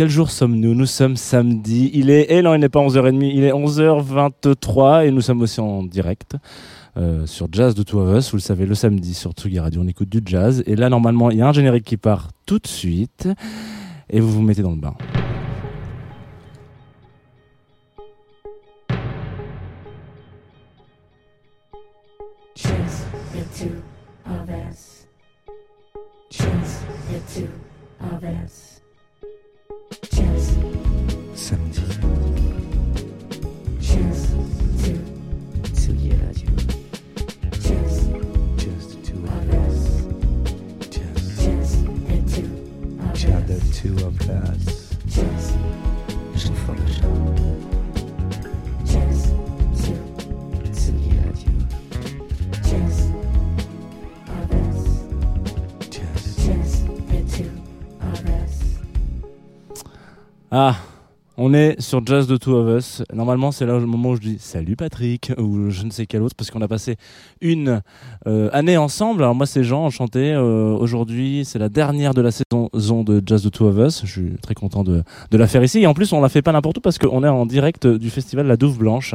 Quel jour sommes-nous? Nous sommes samedi. Il est, et non, il n'est pas 11h30, il est 11h23 et nous sommes aussi en direct euh, sur Jazz de Two of Us. Vous le savez, le samedi sur Tsugi Radio, on écoute du jazz. Et là, normalement, il y a un générique qui part tout de suite et vous vous mettez dans le bain. Us. two of us. Choose, Je follow choose two. Tsugi Radio, Choose of us. just. Choose the two of us. Ah on est sur Jazz de Two of Us. Normalement, c'est là le moment où je dis salut Patrick ou je ne sais quel autre parce qu'on a passé une euh, année ensemble. Alors moi, c'est Jean, enchanté. Euh, Aujourd'hui, c'est la dernière de la saison de Jazz de Two of Us. Je suis très content de, de la faire ici. Et en plus, on la fait pas n'importe où parce qu'on est en direct du festival La Douve Blanche.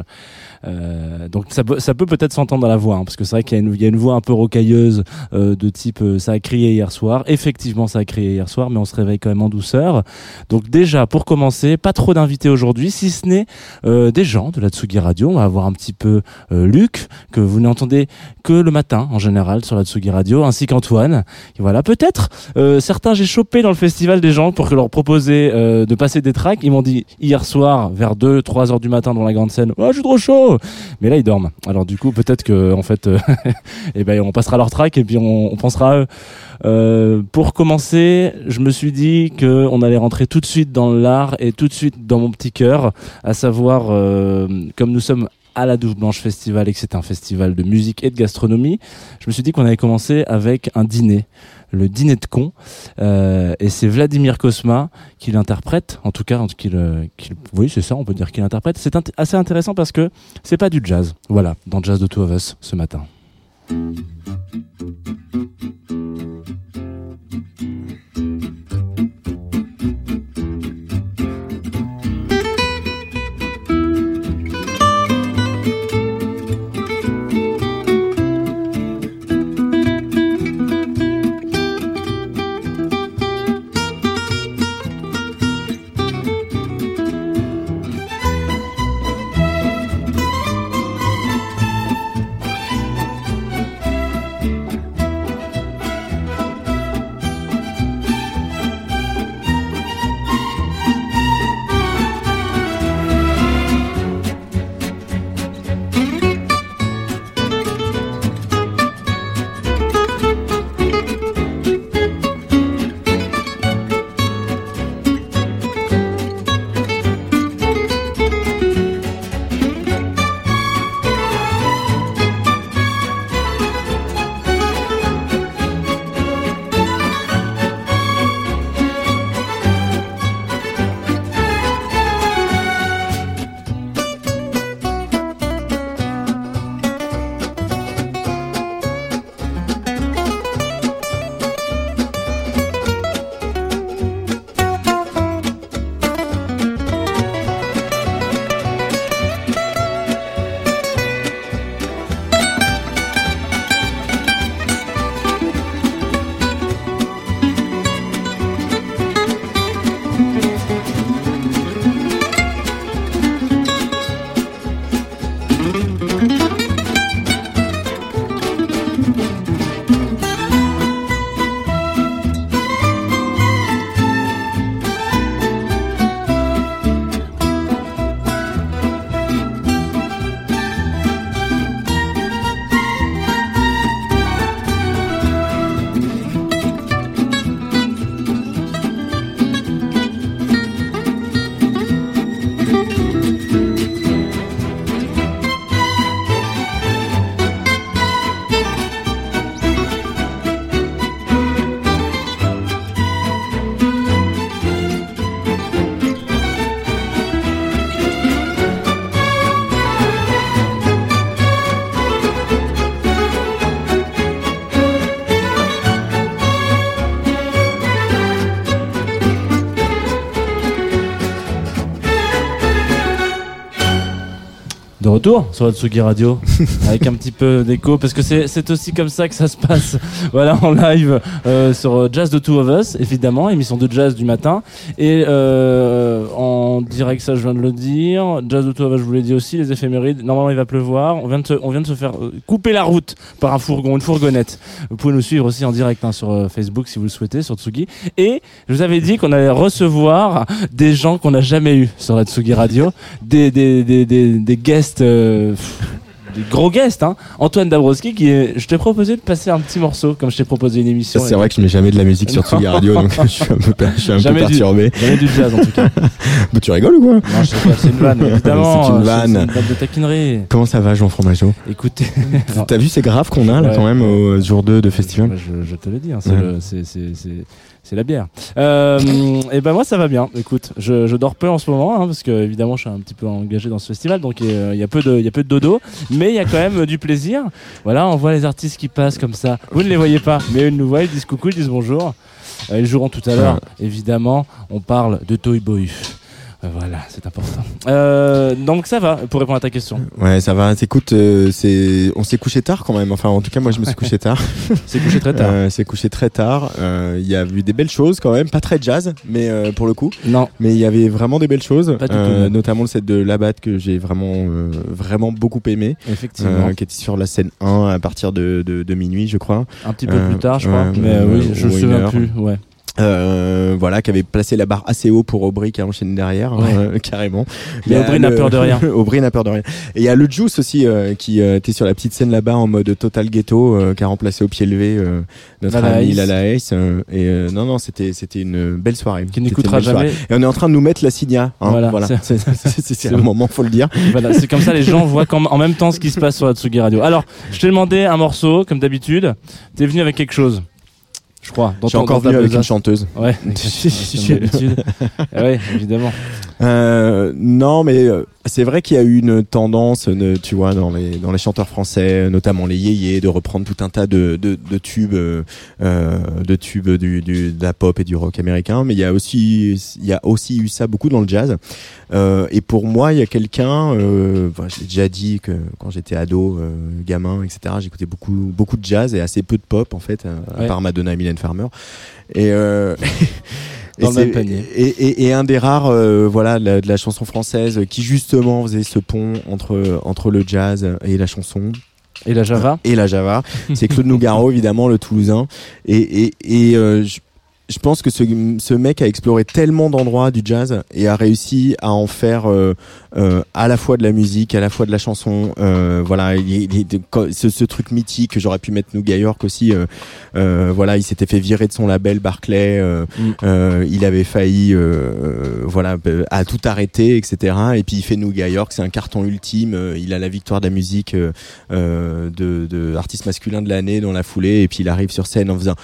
Euh, donc ça, ça peut peut-être s'entendre dans la voix, hein, parce que c'est vrai qu'il y, y a une voix un peu rocailleuse euh, de type euh, ça a crié hier soir. Effectivement, ça a crié hier soir, mais on se réveille quand même en douceur. Donc déjà, pour commencer, pas trop d'invités aujourd'hui, si ce n'est euh, des gens de la Tsugi Radio. On va avoir un petit peu euh, Luc, que vous n'entendez que le matin en général sur la Tsugi Radio, ainsi qu'Antoine. Et voilà, peut-être euh, certains j'ai chopé dans le festival des gens pour que leur proposer de passer des tracks. Ils m'ont dit hier soir vers 2 3 heures du matin dans la grande scène, "Oh, je suis trop chaud." Mais là ils dorment. Alors du coup, peut-être que en fait eh ben on passera leur track et puis on, on pensera à eux. Euh, pour commencer, je me suis dit que on allait rentrer tout de suite dans l'art et tout de suite dans mon petit cœur, à savoir euh, comme nous sommes à la Douve Blanche Festival et que c'est un festival de musique et de gastronomie, je me suis dit qu'on allait commencer avec un dîner, le dîner de con, euh, et c'est Vladimir Kosma qui l'interprète, en tout cas, qu'il, euh, qu'il- oui c'est ça, on peut dire qu'il interprète. C'est assez intéressant parce que c'est pas du jazz, voilà, dans Jazz de Two of Us ce matin. thank you retour sur la Tsugi Radio, avec un petit peu d'écho, parce que c'est aussi comme ça que ça se passe. Voilà, en live euh, sur Jazz de Two of Us, évidemment, émission de jazz du matin. Et euh, en direct, ça je viens de le dire. Jazz de Two of Us, je vous l'ai dit aussi, les éphémérides. Normalement, il va pleuvoir. On vient de se, on vient de se faire euh, couper la route par un fourgon, une fourgonnette. Vous pouvez nous suivre aussi en direct hein, sur euh, Facebook si vous le souhaitez, sur Tsugi. Et je vous avais dit qu'on allait recevoir des gens qu'on n'a jamais eu sur la Tsugi Radio, des, des, des, des, des guests, euh, des gros guests. Hein. Antoine Dabrowski, qui est, je t'ai proposé de passer un petit morceau, comme je t'ai proposé une émission. C'est vrai que je mets jamais de la musique sur. Tsugi Radio, donc je suis un peu, per- je suis un peu Jamais du- perturbé. Jamais du jazz en tout cas. Mais tu rigoles ou quoi? Non, je rigole, c'est une vanne, évidemment. C'est une vanne. C'est une vanne de taquinerie. Comment ça va, Jean Fromageau? Écoutez. T'as vu ces graphes qu'on a là Ouais. quand même au jour 2 de festival? Je, je te le dis, hein, c'est Ouais. C'est- la bière. Euh, et ben moi ça va bien. Écoute, je, je dors peu en ce moment hein, parce que évidemment je suis un petit peu engagé dans ce festival, donc euh, il y a peu de il y a peu de dodo, mais il y a quand même du plaisir. Voilà, on voit les artistes qui passent comme ça. Vous ne les voyez pas, mais ils nous voient, ils disent coucou, ils disent bonjour. Euh, ils joueront tout à l'heure. Évidemment, on parle de Toy Boy. Voilà, c'est important. Euh, donc ça va pour répondre à ta question. Ouais, ça va. Écoute, euh, c'est, on s'est couché tard quand même. Enfin, en tout cas, moi, je me suis couché tard. C'est couché très tard. Euh, c'est couché très tard. Euh, Il y a eu des belles choses quand même, pas très jazz, mais euh, pour le coup. Non, Mais il y avait vraiment des belles choses, Pas du tout, euh, notamment le set de Labat que j'ai vraiment, euh, vraiment beaucoup aimé, effectivement. euh, qui était sur la scène 1 à partir de, de, de minuit, je crois. un petit peu euh, plus tard, je crois. mais euh, oui, je me souviens plus. Ouais. Euh, voilà, qui avait placé la barre assez haut pour Aubry qui a enchaîné derrière, Ouais. euh, carrément. Mais Aubry n'a le- peur de rien. Aubry n'a peur de rien. Et il y a le Juice aussi euh, qui euh, était sur la petite scène là-bas en mode total ghetto, qui a remplacé au pied levé notre Lala ami. Lala Ace. et non, non, c'était c'était une belle soirée. Qui n'écoutera soirée. jamais. Et on est en train de nous mettre la signa. Hein, Voilà, voilà. c'est- un moment, faut le dire. Voilà, c'est comme ça, les gens voient quand- en même temps ce qui se passe sur la Tsugi Radio. Alors, je t'ai demandé un morceau, comme d'habitude. T'es venu avec quelque chose, je crois. dans ton- encore venu avec une chanteuse. Ouais. Ah ouais, évidemment. Euh, non, mais euh, c'est vrai qu'il y a eu une tendance, tu vois, dans les dans les chanteurs français, notamment les yéyés, de reprendre tout un tas de de, de tubes, euh, euh, de tubes du, du de la pop et du rock américain. Mais il y a aussi il y a aussi eu ça beaucoup dans le jazz. Euh, et pour moi, il y a quelqu'un, euh, enfin, je l'ai déjà dit que quand j'étais ado, euh, gamin, etc., j'écoutais beaucoup beaucoup de jazz et assez peu de pop en fait, euh, à Ouais. part Madonna et Mylène Farmer. Et euh, Dans et le même panier. Et, et, et un des rares, euh, voilà, de la, de la chanson française qui justement faisait ce pont entre entre le jazz et la chanson Et la Java et la Java, c'est Claude Nougaro évidemment, le Toulousain. Et et, et euh, je, je pense que ce, ce mec a exploré tellement d'endroits du jazz et a réussi à en faire euh, euh, à la fois de la musique, à la fois de la chanson. Euh, voilà, il, il- ce, ce truc mythique que j'aurais pu mettre New York aussi. euh, euh, voilà, il s'était fait virer de son label Barclay. euh, Mm. euh, il avait failli, voilà, à tout arrêter, etc. Et puis il fait New York, c'est un carton ultime. il a la victoire de la musique de, de artiste masculin de l'année dans la foulée. Et puis il arrive sur scène en faisant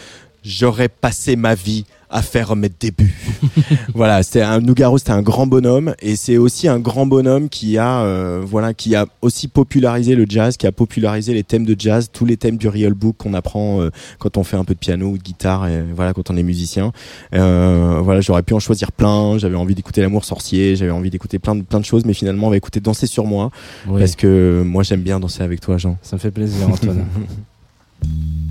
J'aurais passé ma vie à faire mes débuts. voilà, c'était un Nougaro, c'était un grand bonhomme et c'est aussi un grand bonhomme qui a, euh, voilà, qui a aussi popularisé le jazz, qui a popularisé les thèmes de jazz, tous les thèmes du real book qu'on apprend euh, quand on fait un peu de piano ou de guitare, et voilà, quand on est musicien. Euh, voilà, j'aurais pu en choisir plein. J'avais envie d'écouter l'amour sorcier, j'avais envie d'écouter plein de plein de choses, mais finalement, on va écouter danser sur moi Oui, parce que moi j'aime bien danser avec toi, Jean. ça me fait plaisir, Antoine.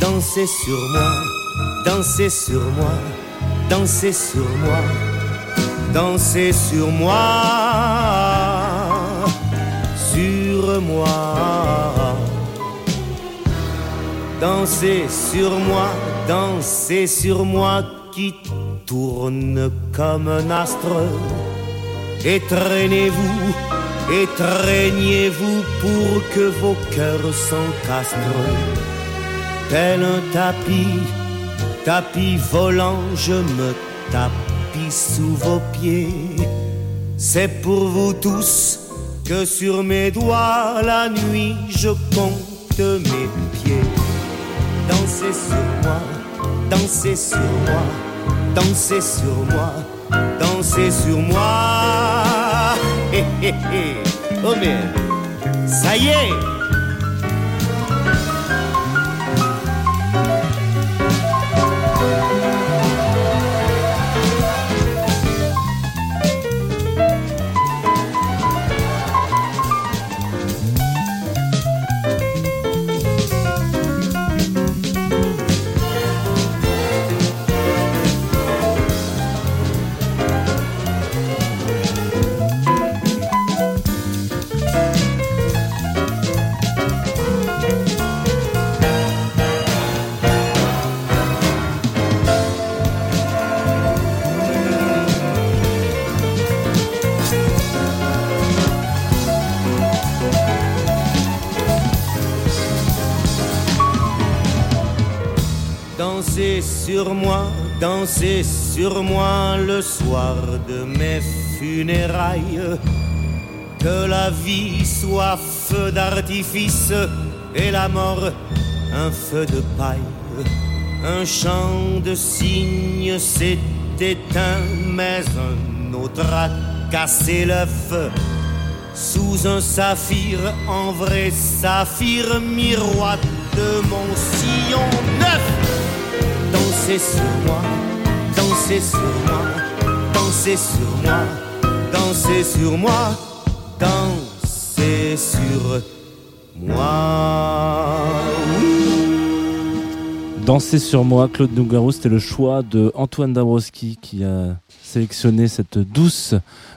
Dansez sur moi, dansez sur moi, dansez sur moi, dansez sur moi, sur moi. Dansez sur moi, dansez sur moi qui tourne comme un astre. Et traînez-vous étreignez-vous pour que vos cœurs s'encastrent. Tel un tapis, tapis volant, je me tapis sous vos pieds. C'est pour vous tous que sur mes doigts la nuit je compte mes pieds. Dansez sur moi, dansez sur moi, dansez sur moi, dansez sur moi. Hé hé hé, oh mais, ça y est. sur moi, dansez sur moi le soir de mes funérailles. Que la vie soit feu d'artifice et la mort un feu de paille. Un chant de cygne s'est éteint, mais un autre a cassé l'œuf. Sous un saphir, en vrai saphir, miroite de mon sillon neuf. Dansez sur moi, dansez sur moi, dansez sur moi, dansez sur moi, dansez sur moi. Danser sur moi, Claude Nougaro, c'était le choix de Antoine Dabrowski qui a sélectionné cette douce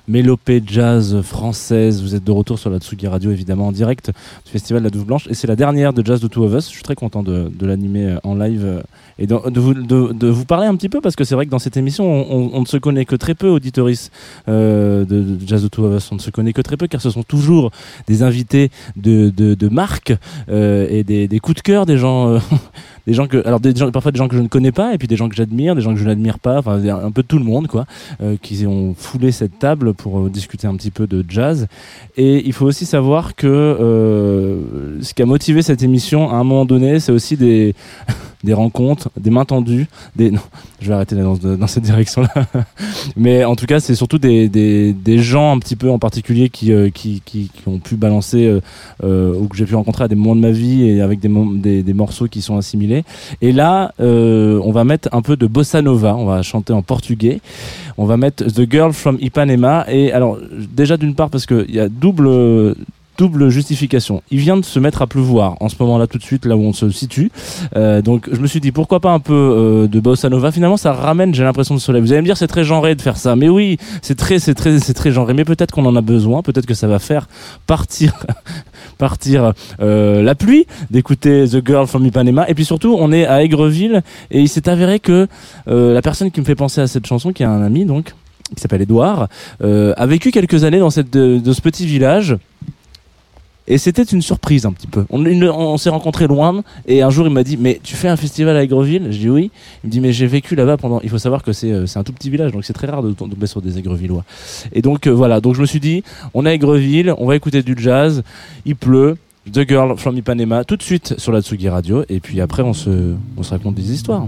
mélopée jazz française. Vous êtes de retour sur la Tsugi Radio, évidemment, en direct du Festival de la Douve Blanche. Et c'est la dernière de Jazz de Two of Us. Je suis très content de, l'animer euh, en live euh, et de, vous, parler un petit peu parce que c'est vrai que dans cette émission, on, ne se connaît que très peu, auditoris euh, de, Jazz de Two of Us. On ne se connaît que très peu car ce sont toujours des invités de, marque et des, coups de cœur des gens. des gens que alors parfois des gens que je ne connais pas et puis des gens que j'admire des gens que je n'admire pas enfin un peu tout le monde quoi euh, qui ont foulé cette table pour euh, discuter un petit peu de jazz. Et il faut aussi savoir que euh, ce qui a motivé cette émission à un moment donné c'est aussi des des rencontres des mains tendues des non je vais arrêter dans, dans cette direction là mais en tout cas c'est surtout des, des, des gens un petit peu en particulier qui euh, qui, qui, qui ont pu balancer euh, euh, ou que j'ai pu rencontrer à des moments de ma vie et avec des, des, des morceaux qui sont assimilés. Et là, euh, on va mettre un peu de bossa nova. On va chanter en portugais. On va mettre The Girl from Ipanema. Et alors, déjà d'une part parce qu'il y a double double justification. Il vient de se mettre à pleuvoir en ce moment-là tout de suite, là où on se situe. Euh, donc je me suis dit pourquoi pas un peu euh, de bossa nova. Finalement, ça ramène, j'ai l'impression de soleil. Vous allez me dire c'est très genré de faire ça, mais oui, c'est très, c'est très, c'est très genré. Mais peut-être qu'on en a besoin. Peut-être que ça va faire partir, partir euh, la pluie d'écouter The Girl from Ipanema. Et puis surtout, on est à Aigreville et il s'est avéré que euh, la personne qui me fait penser à cette chanson, qui est un ami donc, qui s'appelle Edouard, euh, a vécu quelques années dans cette de, de ce petit village. Et c'était une surprise un petit peu. On, s'est rencontrés loin et un jour il m'a dit mais tu fais un festival à Aigreville? Je dis oui. Il me dit mais j'ai vécu là-bas pendant. Il faut savoir que c'est euh, un tout petit village donc c'est très rare de tomber sur des Aigrevillois. Et donc euh, voilà donc je me suis dit on est à Aigreville, on va écouter du jazz. Il pleut. The Girl from Ipanema tout de suite sur la Tsugi Radio et puis après on se on se raconte des histoires.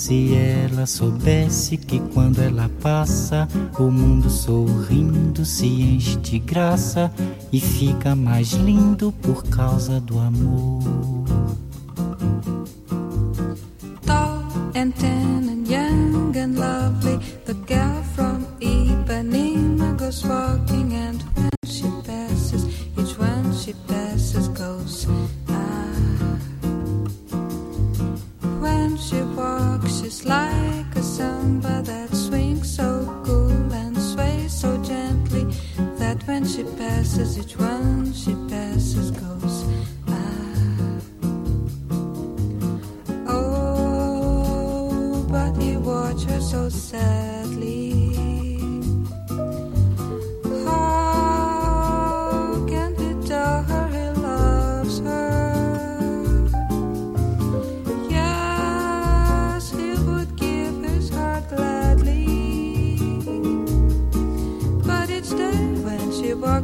Se ela soubesse que quando ela passa, o mundo sorrindo se enche de graça e fica mais lindo por causa do amor. tall and and young and.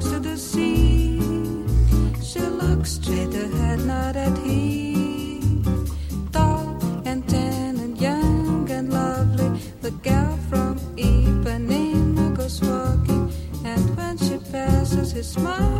She to the sea, she looks straight ahead, not at him tall and tan and young and lovely. The girl from Ipanema goes walking, and when she passes, he smiles,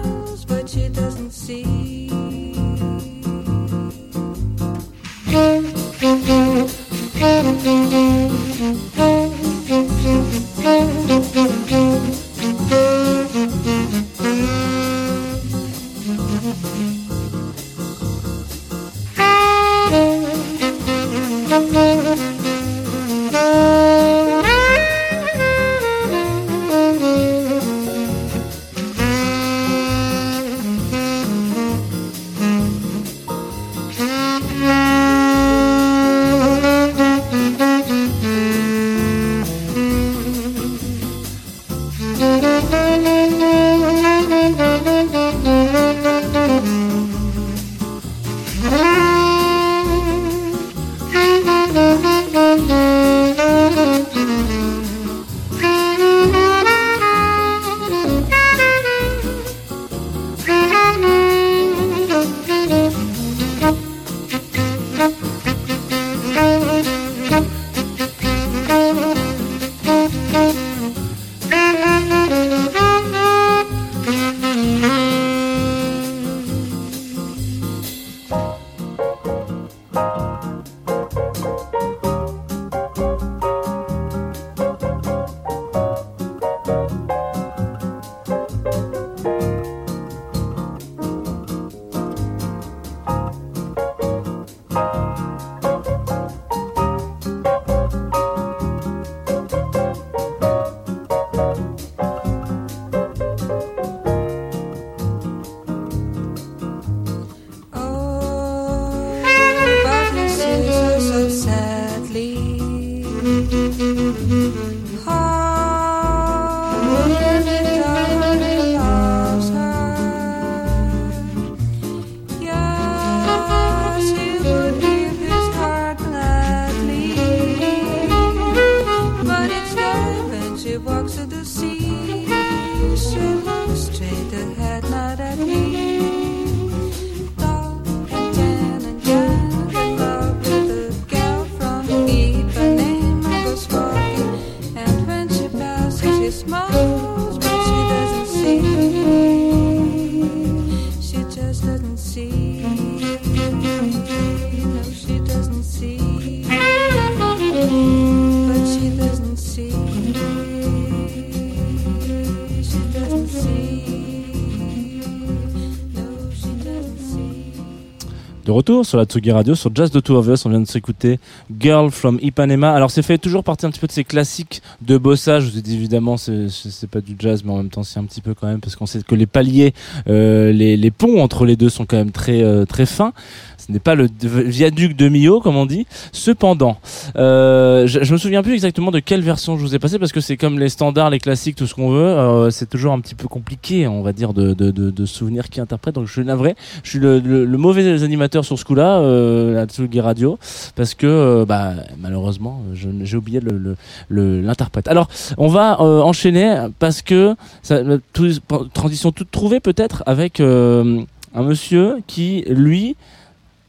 retour sur la Tsugi Radio, sur Jazz de Two of Us, on vient de s'écouter Girl from Ipanema. Alors c'est fait toujours partie un petit peu de ces classiques de bossage. Je vous ai dit évidemment c'est pas du jazz, mais en même temps c'est un petit peu quand même parce qu'on sait que les paliers, euh, les, ponts entre les deux sont quand même très euh, très fins. Ce n'est pas le viaduc de Millau comme on dit. Cependant, euh, je, je me souviens plus exactement de quelle version je vous ai passé parce que c'est comme les standards, les classiques, tout ce qu'on veut. c'est toujours un petit peu compliqué, on va dire, de, de, souvenir qui interprète. Donc je suis navré. Je suis le, le, le mauvais animateur sur ce coup-là, euh, la Tsugi Radio, parce que euh, bah, malheureusement, j'ai oublié le- le- le- l'interprète. Alors, on va euh, enchaîner parce que ça, tout- transition toute trouvée peut-être avec un monsieur qui, lui,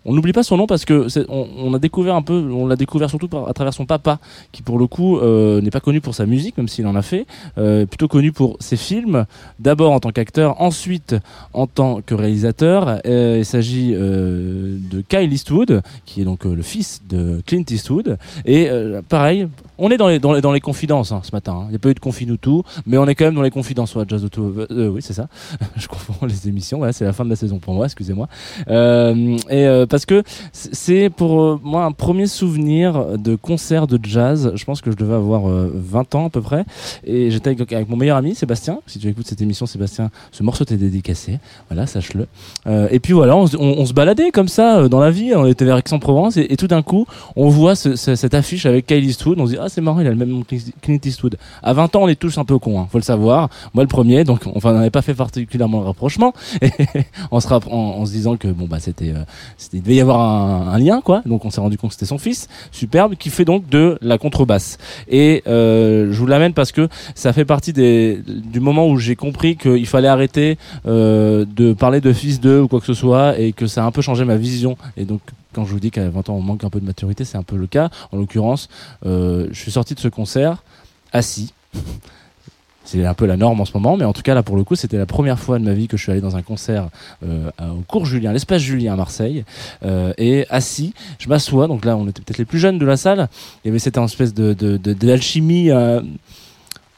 on n'oublie pas son nom parce que on, a découvert un peu, on l'a découvert surtout à travers son papa, qui pour le coup euh, n'est pas connu pour sa musique, même s'il en a fait, euh, plutôt connu pour ses films. D'abord en tant qu'acteur, ensuite en tant que réalisateur. Euh, il s'agit de Kyle Eastwood, qui est donc le fils de Clint Eastwood. Et pareil, on est dans les, dans les, dans les confidences hein, ce matin. hein. Il n'y a pas eu de confine ou tout, mais on est quand même dans les confidences. Ouais, Jazz Auto, euh, oui, c'est ça. Je confonds les émissions. Voilà, c'est la fin de la saison pour moi, excusez-moi. Euh, et euh, parce que c'est pour euh, moi un premier souvenir de concert de jazz. Je pense que je devais avoir euh, 20 ans à peu près. Et j'étais avec, mon meilleur ami Sébastien. Si tu écoutes cette émission, Sébastien, ce morceau t'est dédicacé. Voilà, sache-le. Euh, et puis voilà, on, se- baladait comme ça euh, dans la vie. On était vers Aix-en-Provence et, tout d'un coup, on voit ce- ce- cette affiche avec Kyle Eastwood. On se dit ah c'est marrant, il a le même nom que Clint Eastwood. À 20 ans, on est tous un peu cons, hein, faut le savoir. Moi le premier, donc enfin on n'avait pas fait particulièrement le rapprochement. En se, en, en se disant que bon bah c'était, euh, c'était il devait y avoir un, un lien quoi. Donc on s'est rendu compte que c'était son fils, superbe, qui fait donc de la contrebasse. Et euh, je vous l'amène parce que ça fait partie des, du moment où j'ai compris qu'il fallait arrêter euh, de parler de fils d'eux ou quoi que ce soit et que ça a un peu changé ma vision. Et donc quand je vous dis qu'à 20 ans on manque un peu de maturité, c'est un peu le cas. En l'occurrence, euh, je suis sorti de ce concert assis. C'est un peu la norme en ce moment, mais en tout cas là pour le coup c'était la première fois de ma vie que je suis allé dans un concert euh, au cours Julien, l'espace Julien à Marseille, euh, et assis, je m'assois. Donc là on était peut-être les plus jeunes de la salle. Il y avait espèce de- d'alchimie.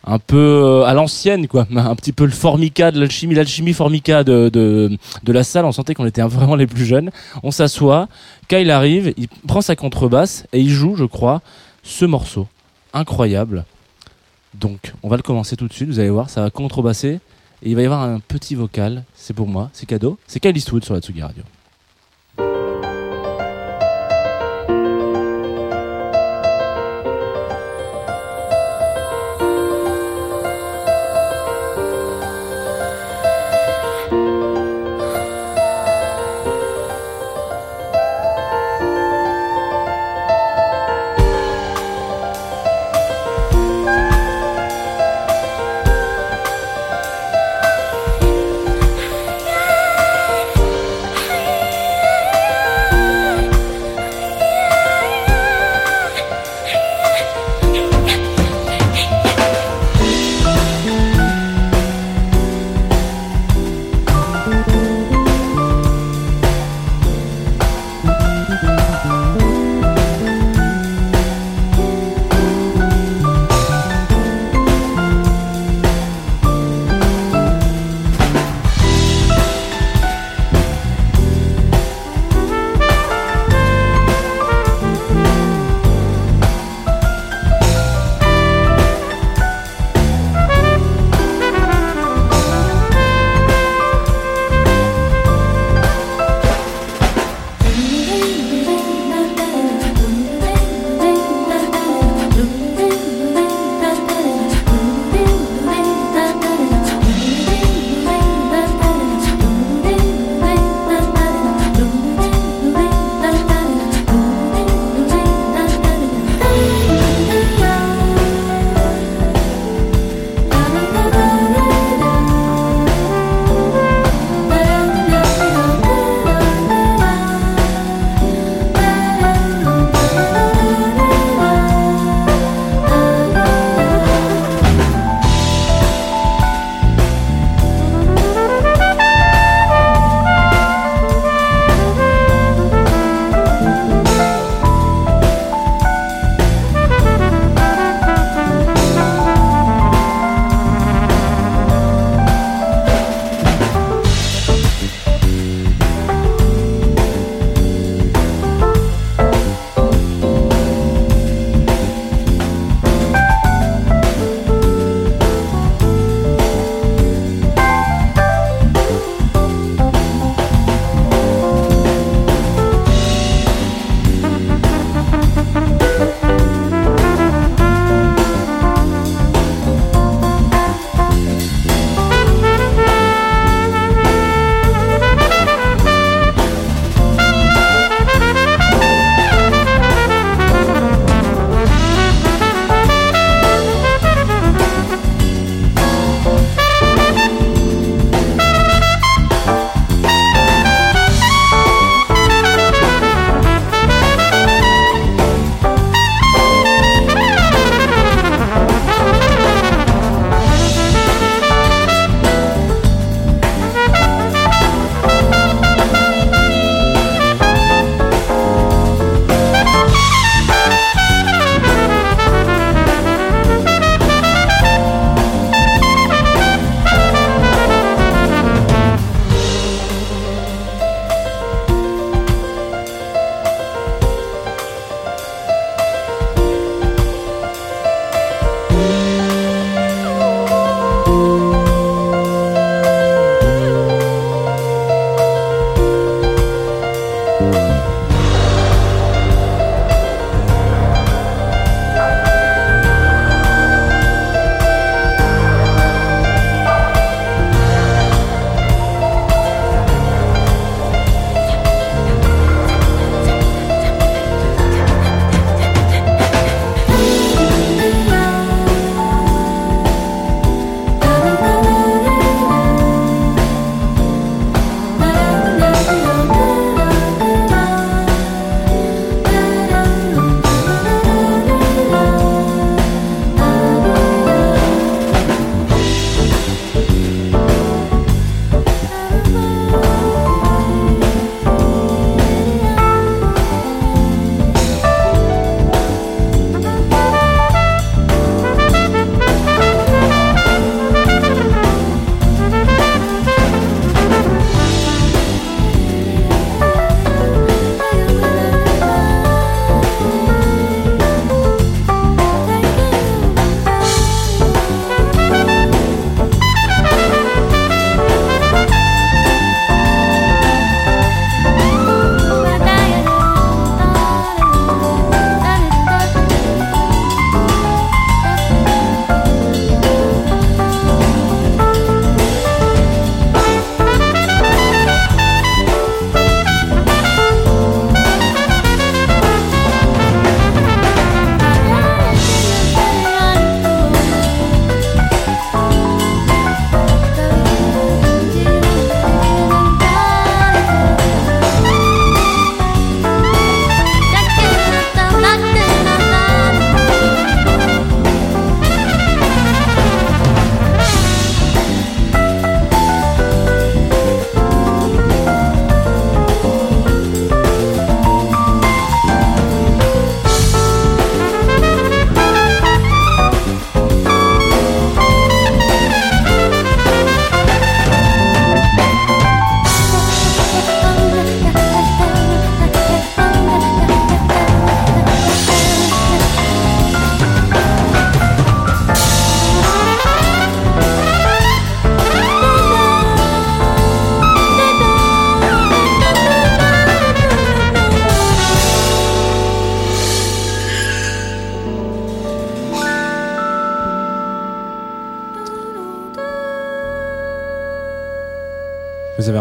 Un peu euh, à l'ancienne quoi. Un petit peu le formica de l'alchimie l'alchimie formica de, de, de la salle. On sentait qu'on était vraiment les plus jeunes. On s'assoit. Kyle arrive il prend sa contrebasse et il joue je crois ce morceau. Incroyable. Donc on va le commencer tout de suite. Vous allez voir ça va contrebasser. Et il va y avoir un petit vocal. C'est pour moi. C'est cadeau. C'est Kyle Eastwood sur la Tsugi Radio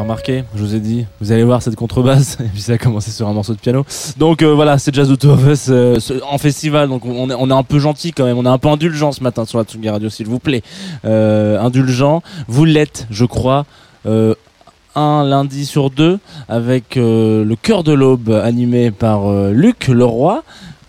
remarqué, je vous ai dit, vous allez voir cette contrebasse, et puis ça a commencé sur un morceau de piano. Donc euh, voilà, c'est Jazz de of Us euh, en festival, donc on est, on est un peu gentil quand même, on est un peu indulgent ce matin sur la Tsugi Radio, s'il vous plaît. Euh, indulgent, vous l'êtes, je crois. Un lundi sur deux avec le cœur de l'aube animé par euh, Luc Leroy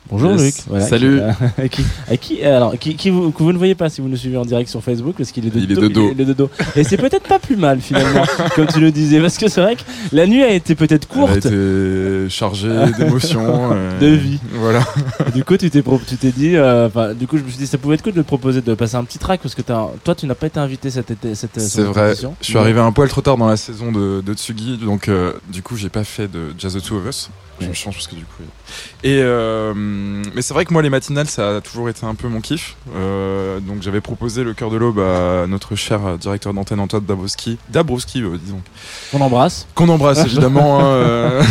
Bonjour. Luc. Salut. Qui, euh, qui, à qui, alors, qui, vous, que vous ne voyez pas si vous nous suivez en direct sur Facebook parce qu'il est, de, dos. Il est de dos. Et c'est peut-être pas plus mal finalement, comme tu le disais, parce que c'est vrai que la nuit a été peut-être courte. Elle a été chargée d'émotions, de euh, vie. Voilà. Du coup, tu t'es tu t'es dit, euh, du coup, je me suis dit, ça pouvait être cool de te proposer de passer un petit track parce que toi, tu n'as pas été invité cet été. Cette, c'est vrai. Je suis arrivé un poil trop tard dans la saison de, de Tsugi, donc euh, du coup, j'ai pas fait de Jazz the Two of Us coup, je change parce que du coup. Euh. Et euh, mais c'est vrai que moi, les matinales, ça a toujours été un peu mon kiff. Euh, donc, j'avais proposé le cœur de l'aube à notre cher directeur d'antenne Antoine Dabrowski. Dabrowski, euh, disons. Qu'on embrasse. Qu'on embrasse, évidemment. hein, euh.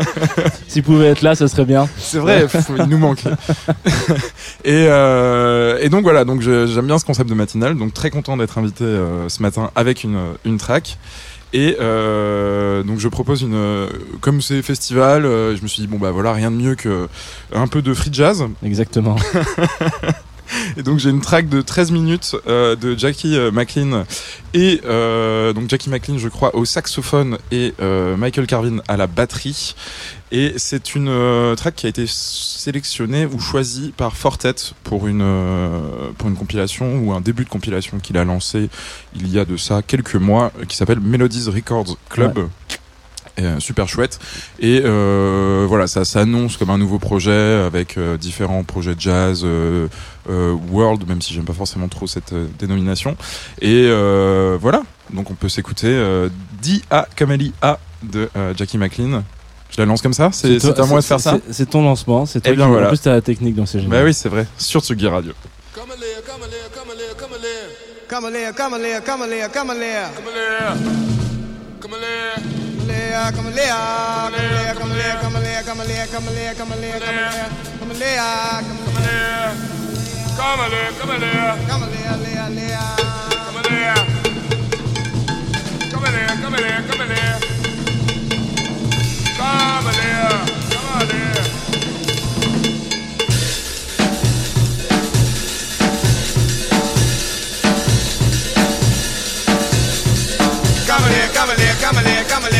S'il pouvait être là, ça serait bien. C'est vrai, il nous manque. et, euh, et, donc voilà, donc j'aime bien ce concept de matinale. Donc très content d'être invité ce matin avec une, une track. Et euh, donc je propose une, comme c'est festival, euh, je me suis dit bon bah voilà rien de mieux que un peu de free jazz. Exactement. Et donc j'ai une track de 13 minutes euh, de Jackie euh, McLean et euh, donc Jackie McLean je crois au saxophone et Michael Carvin à la batterie. Et c'est une track qui a été sélectionnée ou choisie par Fortet pour une pour une compilation ou un début de compilation qu'il a lancé il y a de ça quelques mois qui s'appelle Melodies Records Club. Euh, super chouette. Et euh, voilà, ça s'annonce comme un nouveau projet avec euh, différents projets de jazz, euh, euh world, même si j'aime pas forcément trop cette euh, dénomination. Et voilà, donc on peut s'écouter D.A. Kamali A de Jackie McLean. Je la lance comme ça C'est à moi de faire ça? C'est ton lancement, c'est toi eh bien voilà. En plus, t'as la technique dans ces jeux. Bah oui, c'est vrai, sur Tsugi Radio. Come Kamalea, Kamalea, Kamalea, Kamalea, Kamalea, Kamalea, Kamalea, Kamalea, Kamalea, Kamalea, Kamalea, Kamalea, Kamalea, Lea, Lea, Kamalea, Kamalea, Kamalea, Kamalea, Kamalea, Kamalea. Come on, come on, come on, come on.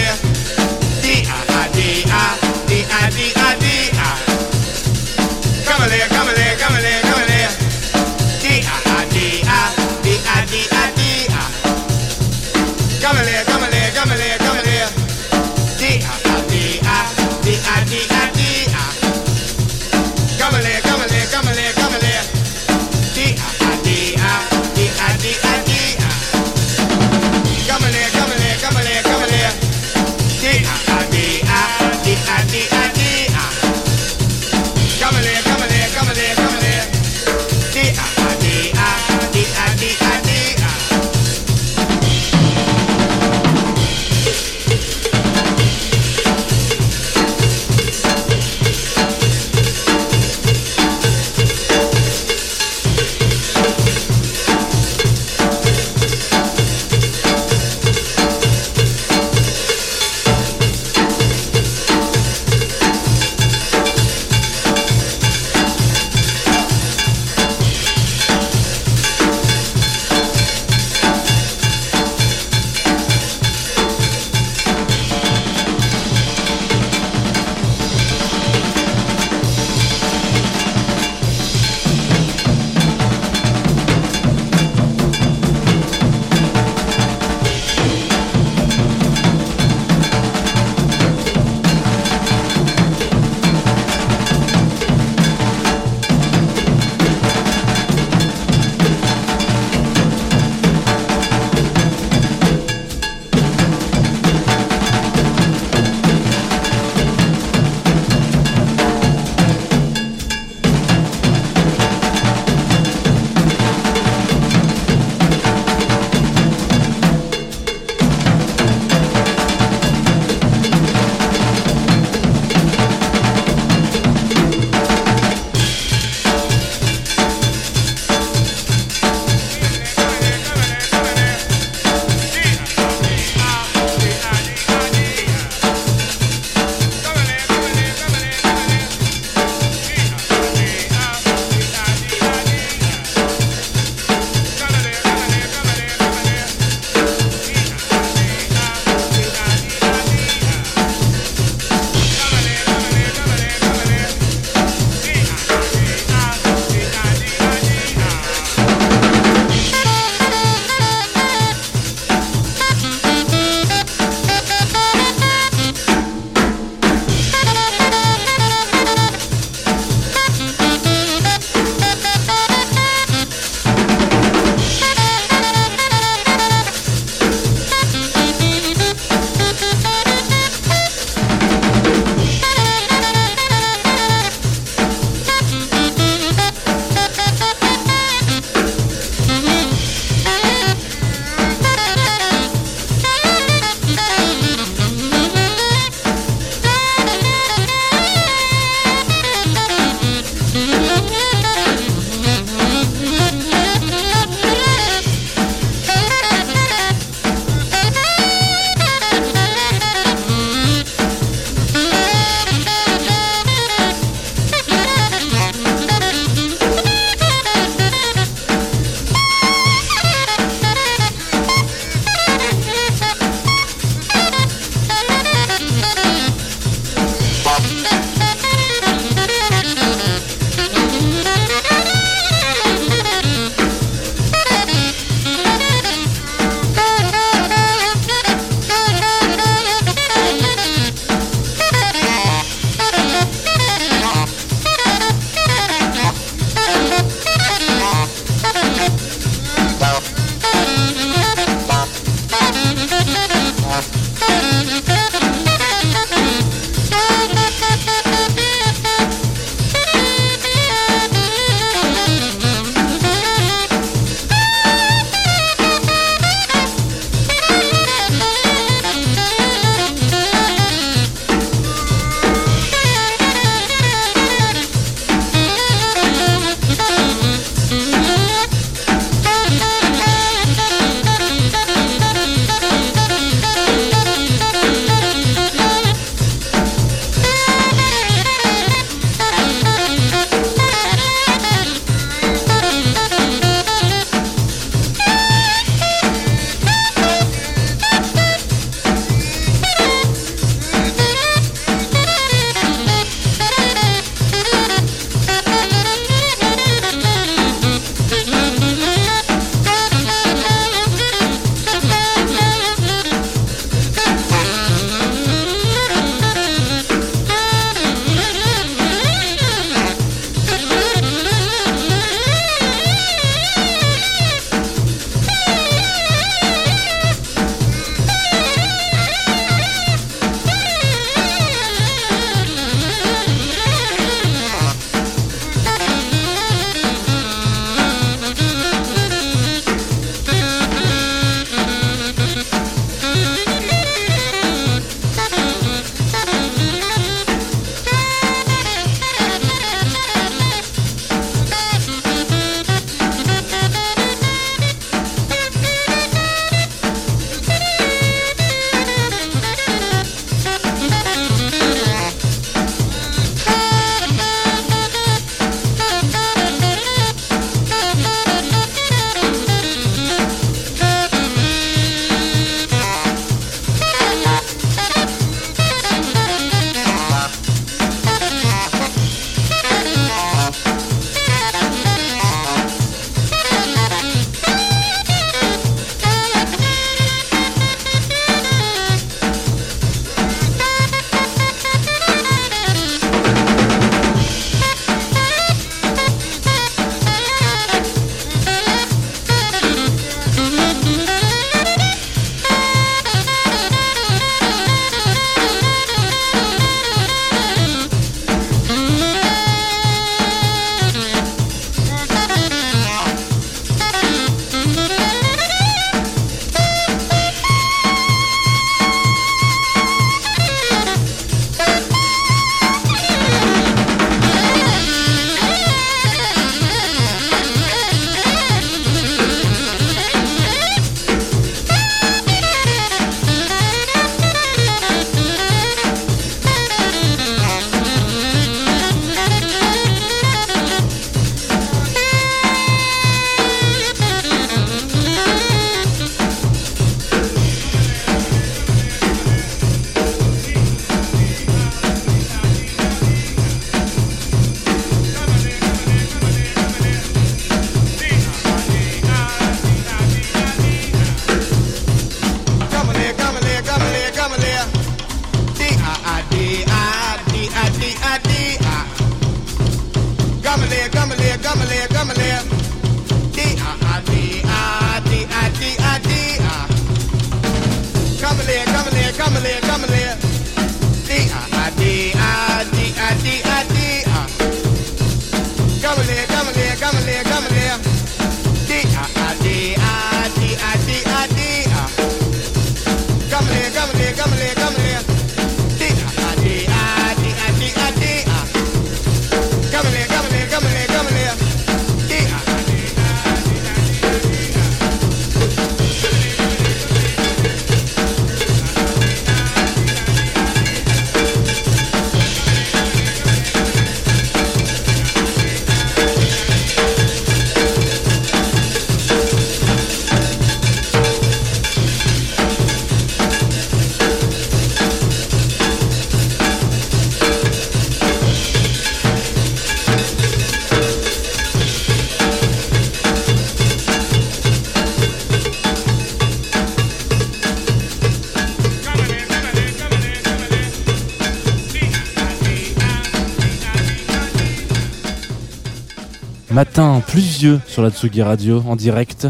Sur la Tsugi Radio en direct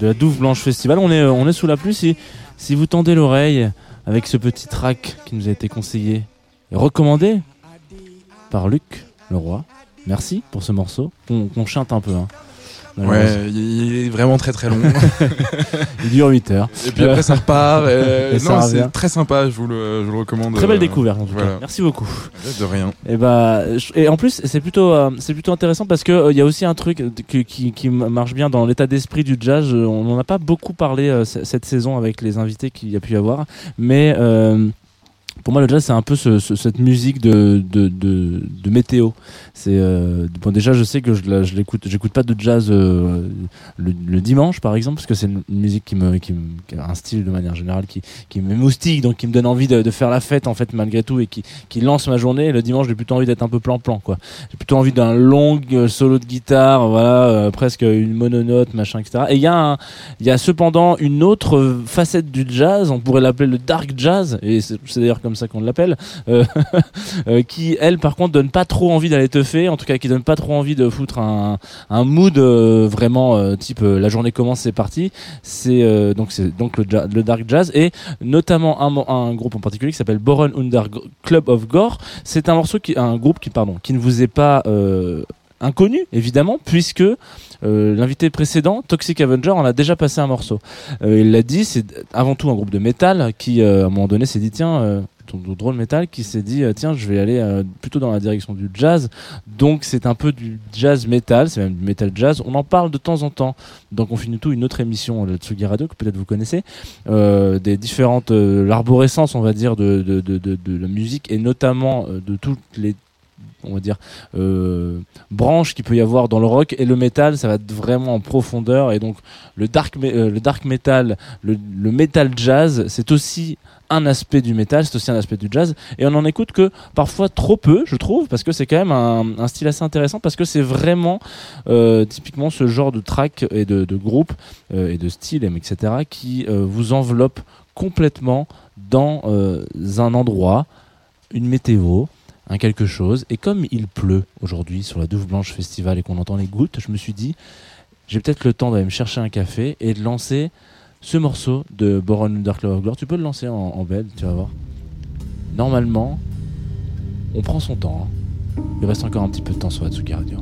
de la Douve Blanche Festival. On est, euh, sous la pluie. Si, vous tendez l'oreille avec ce petit track qui nous a été conseillé et recommandé par Luc Leroy, merci pour ce morceau. On, on chante un peu. Hein. Ouais, il est vraiment très très long. Il dure 8 heures. Et puis après ça repart. et- Et ça non, c'est très sympa, je vous le, je vous le recommande. Très belle euh, découverte en tout voilà. cas. Merci beaucoup. De rien. Et bah je- et en plus c'est plutôt euh, c'est plutôt intéressant parce euh, il y a aussi un truc qui, qui marche bien dans l'état d'esprit du jazz. Euh, On n'en a pas beaucoup parlé euh, cette saison avec les invités qu'il y a pu y avoir, mais euh, pour moi, le jazz, c'est un peu ce- ce- cette musique de, de, de, de météo. C'est euh, bon, déjà, je sais que je, je l'écoute, j'écoute pas de jazz euh, le, le dimanche, par exemple, parce que c'est une, musique qui me, qui me, qui a un style de manière générale qui, qui m'émoustille, donc qui me donne envie de, de faire la fête en fait malgré tout et qui, qui lance ma journée. Le dimanche, j'ai plutôt envie d'être un peu plan-plan, quoi. J'ai plutôt envie d'un long euh, solo de guitare, voilà, euh, presque une mononote, machin, etc. Et il y a, il y a cependant une autre facette du jazz, on pourrait l'appeler le dark jazz, et c'est d'ailleurs comme ça qu'on l'appelle, euh, euh, qui elle, par contre, donne pas trop envie d'aller teuffer, en tout cas, qui donne pas trop envie de foutre un, mood euh, vraiment type la journée commence, c'est parti. C'est donc c'est donc le, dark jazz et notamment un, un groupe en particulier qui s'appelle Boron Under Club of Gore. C'est un morceau qui un groupe qui pardon qui ne vous est pas inconnu évidemment puisque l'invité précédent Toxic Avenger en a déjà passé un morceau. Il l'a dit, c'est avant tout un groupe de métal qui à un moment donné s'est dit tiens de drôle métal qui s'est dit euh, tiens je vais aller euh, plutôt dans la direction du jazz. Donc c'est un peu du jazz métal c'est même du métal jazz. On en parle de temps en temps. Donc on finit tout une autre émission de Tsugi Radio que peut-être vous connaissez. Euh, des différentes l'arborescence on va dire de, de, de, la musique et notamment de toutes les on va dire euh, branches qu'il peut y avoir dans le rock et le métal ça va être vraiment en profondeur et donc le dark euh, le dark metal le, le metal jazz c'est aussi un aspect du métal, c'est aussi un aspect du jazz, et on n'en écoute que parfois trop peu, je trouve, parce que c'est quand même un, style assez intéressant, parce que c'est vraiment euh, typiquement ce genre de track et de, de groupe euh, et de style, etc., qui vous enveloppe complètement dans un endroit, une météo, un quelque chose, et comme il pleut aujourd'hui sur la Douve Blanche Festival et qu'on entend les gouttes, je me suis dit, j'ai peut-être le temps d'aller me chercher un café et de lancer ce morceau de Boron Under Cloud of Glory. Tu peux le lancer en, en bed, tu vas voir. Normalement, on prend son temps. hein. Il reste encore un petit peu de temps sur Atsuki Radio.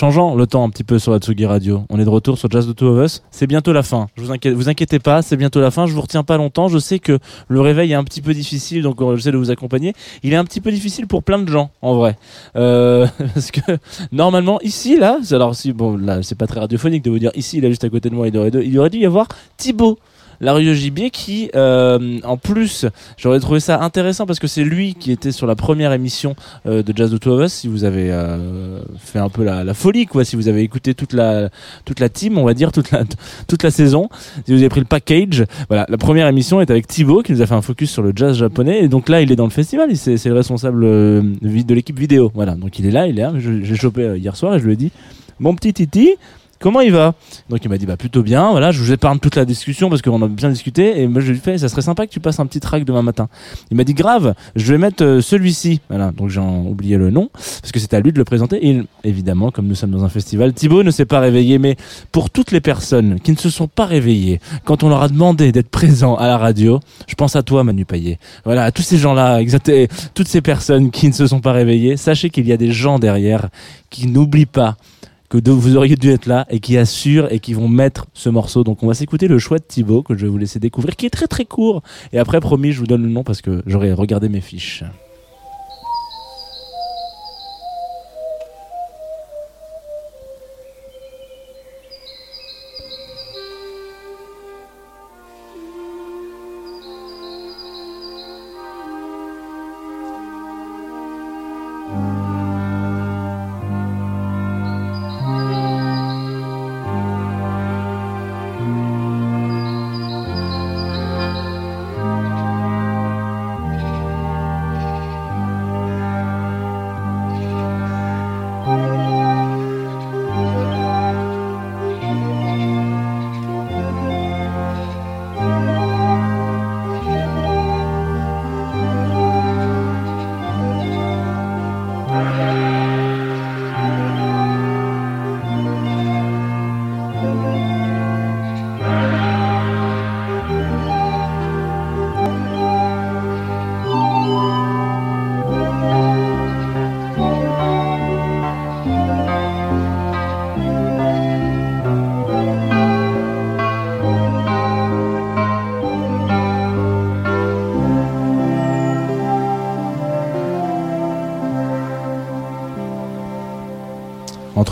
Changeant le temps un petit peu sur la Tsugi Radio. On est de retour sur Jazz the Two of Us. C'est bientôt la fin. Je vous inquiète, vous inquiétez pas, c'est bientôt la fin. Je vous retiens pas longtemps. Je sais que le réveil est un petit peu difficile, donc euh, j'essaie de vous accompagner. Il est un petit peu difficile pour plein de gens, en vrai, euh, parce que normalement ici là, alors si bon là c'est pas très radiophonique de vous dire ici là juste à côté de moi il aurait, il aurait dû y avoir Thibaut. La rue de Gibier qui, euh, en plus, j'aurais trouvé ça intéressant parce que c'est lui qui était sur la première émission euh, de Jazz the Two of Us. Si vous avez euh, fait un peu la, folie, quoi, si vous avez écouté toute la toute la team, on va dire toute la toute la saison, si vous avez pris le package, voilà, la première émission est avec Thibaut qui nous a fait un focus sur le jazz japonais. Et donc là il est dans le festival, c'est le responsable de de l'équipe vidéo, voilà, donc il est là, il est là. J'ai chopé hier soir et je lui ai dit, mon petit Titi. Comment il va Donc il m'a dit bah plutôt bien. Voilà, je vous épargne toute la discussion parce qu'on a bien discuté et moi je lui ai fait ça serait sympa que tu passes un petit track demain matin. Il m'a dit grave, je vais mettre euh, celui-ci. Voilà, donc j'ai oublié le nom parce que c'est à lui de le présenter. Il- évidemment, comme nous sommes dans un festival, Thibaut ne s'est pas réveillé, mais pour toutes les personnes qui ne se sont pas réveillées quand on leur a demandé d'être présents à la radio, je pense à toi Manu Payet. Voilà, à tous ces gens-là, exactement, toutes ces personnes qui ne se sont pas réveillées, sachez qu'il y a des gens derrière qui n'oublient pas que vous auriez dû être là et qui assurent et qui vont mettre ce morceau. Donc on va s'écouter le choix de Thibaut que je vais vous laisser découvrir, qui est très très court. Et après, promis, je vous donne le nom parce que j'aurais regardé mes fiches.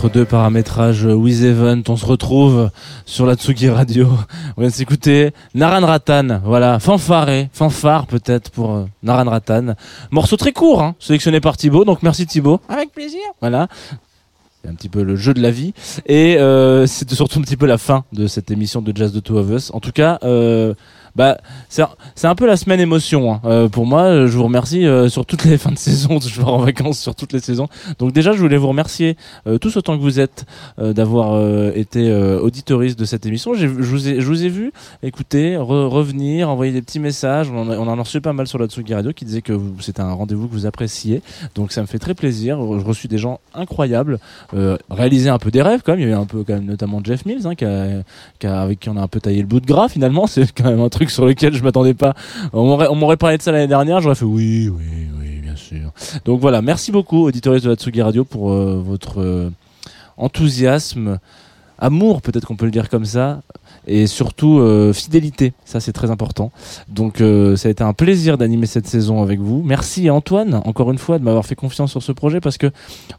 Entre deux paramétrages euh, With Event, on se retrouve sur la Tsugi Radio. On vient de s'écouter Naran Ratan, voilà, fanfaré, fanfare peut-être pour euh, Naran Ratan. Morceau très court, hein, sélectionné par Thibaut, donc merci Thibaut. Avec plaisir. Voilà. C'est un petit peu le jeu de la vie. Et euh, c'était surtout un petit peu la fin de cette émission de Jazz de Two of Us. En tout cas, euh, bah, c'est un- un peu la semaine émotion. hein. Euh, pour moi, euh, je vous remercie euh, sur toutes les fins de saison. Je pars en vacances sur toutes les saisons. Donc déjà, je voulais vous remercier euh, tous autant que vous êtes euh, d'avoir euh, été auditoristes de cette émission. Je vous, ai, je vous ai vu écouter, re- revenir, envoyer des petits messages. On, en a- reçu pas mal sur la Tsugi Radio qui disaient que c'était un rendez-vous que vous appréciez. Donc ça me fait très plaisir. Je reçu des gens incroyables, réaliser un peu des rêves quand même. Il y avait un peu quand même notamment Jeff Mills hein, qui a, qui a- avec qui on a un peu taillé le bout de gras finalement. C'est quand même un truc sur lequel je m'attendais pas. On m'aurait, parlé de ça l'année dernière. J'aurais fait oui, oui, oui, bien sûr. Donc voilà, merci beaucoup auditeurs de la Tsugi Radio pour euh, votre euh, enthousiasme, amour peut-être qu'on peut le dire comme ça, et surtout euh, fidélité. Ça c'est très important. Donc euh, ça a été un plaisir d'animer cette saison avec vous. Merci Antoine encore une fois de m'avoir fait confiance sur ce projet parce que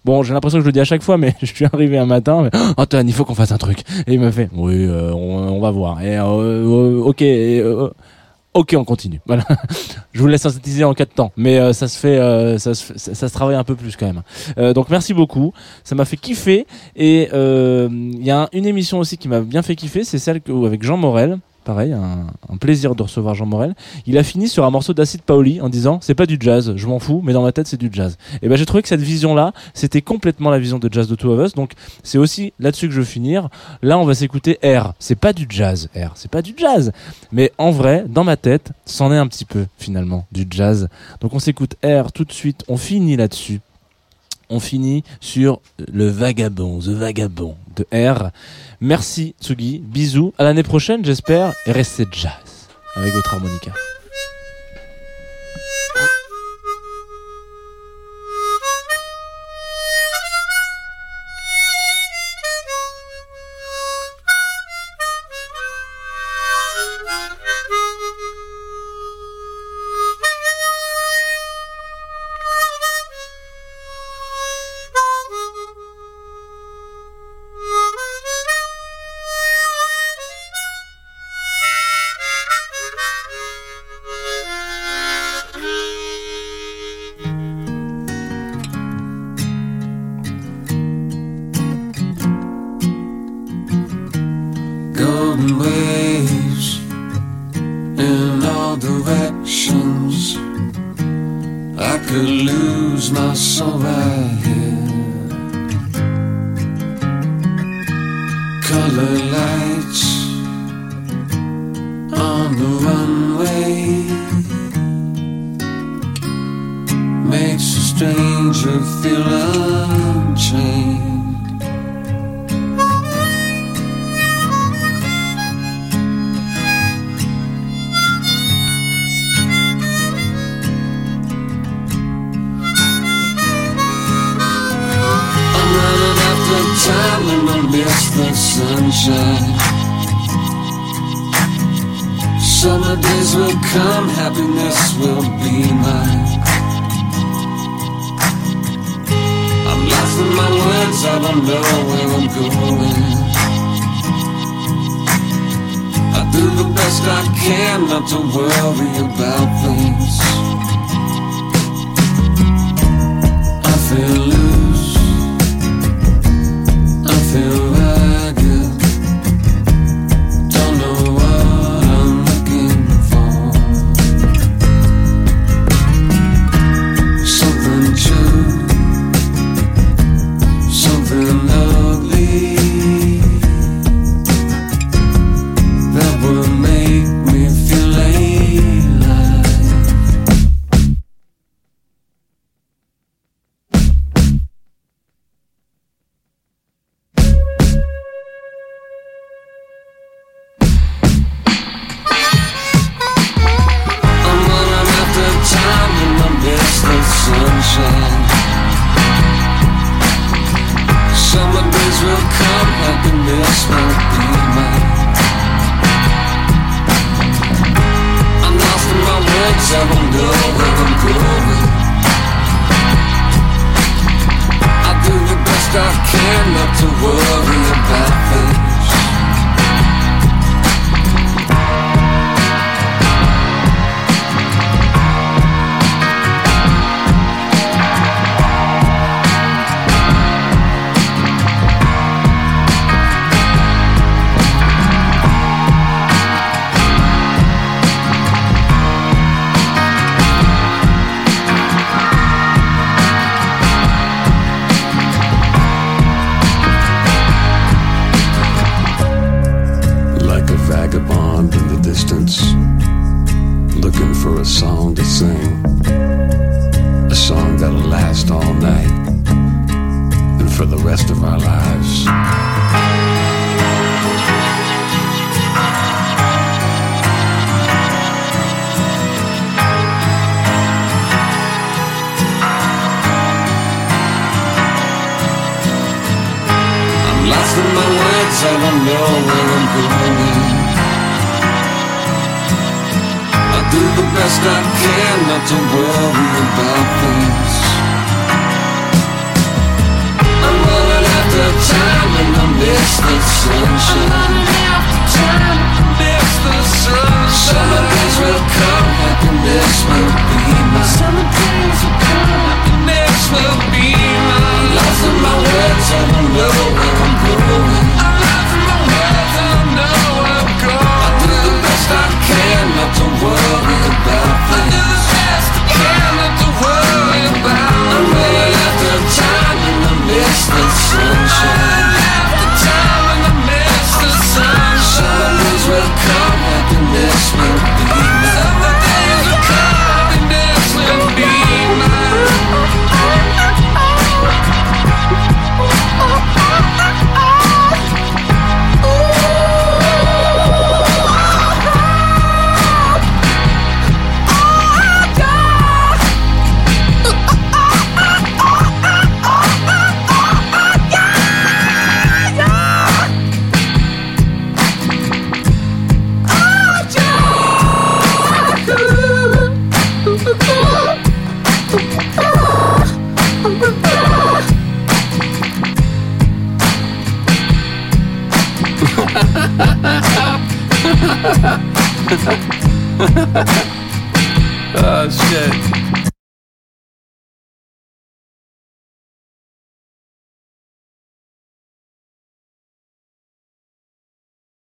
bon j'ai l'impression que je le dis à chaque fois, mais je suis arrivé un matin, Antoine il faut qu'on fasse un truc. Et il me fait oui euh, on, on va voir. Et euh, euh, ok. et, euh, Ok, on continue. Voilà. Je vous laisse synthétiser en quatre temps, mais euh, ça se fait, euh, ça, se ça, se travaille un peu plus quand même. Euh, donc merci beaucoup. Ça m'a fait kiffer. Et euh, il y a un- une émission aussi qui m'a bien fait kiffer, c'est celle que- avec Jean Morel. Pareil, un, plaisir de recevoir Jean Morel. Il a fini sur un morceau d'Acid Paoli en disant c'est pas du jazz, je m'en fous, mais dans ma tête c'est du jazz. Et ben j'ai trouvé que cette vision-là, c'était complètement la vision de jazz de Two of Us. Donc c'est aussi là-dessus que je veux finir. Là on va s'écouter R. C'est pas du jazz, R. C'est pas du jazz. Mais en vrai, dans ma tête, c'en est un petit peu finalement du jazz. Donc on s'écoute R tout de suite. On finit là-dessus. On finit sur le vagabond, The Vagabond de R. Merci Tsugi, bisous. À l'année prochaine, j'espère. Et restez jazz avec votre harmonica. my words, I don't know where I'm going. I do the best I can not to worry about things. I'm running out of time and I miss the sunshine. I'm running I miss the sunshine. Summer days will come, happiness will be mine. Summer days will come, happiness will be my. Lost in my words, I don't know where I'm Ooh.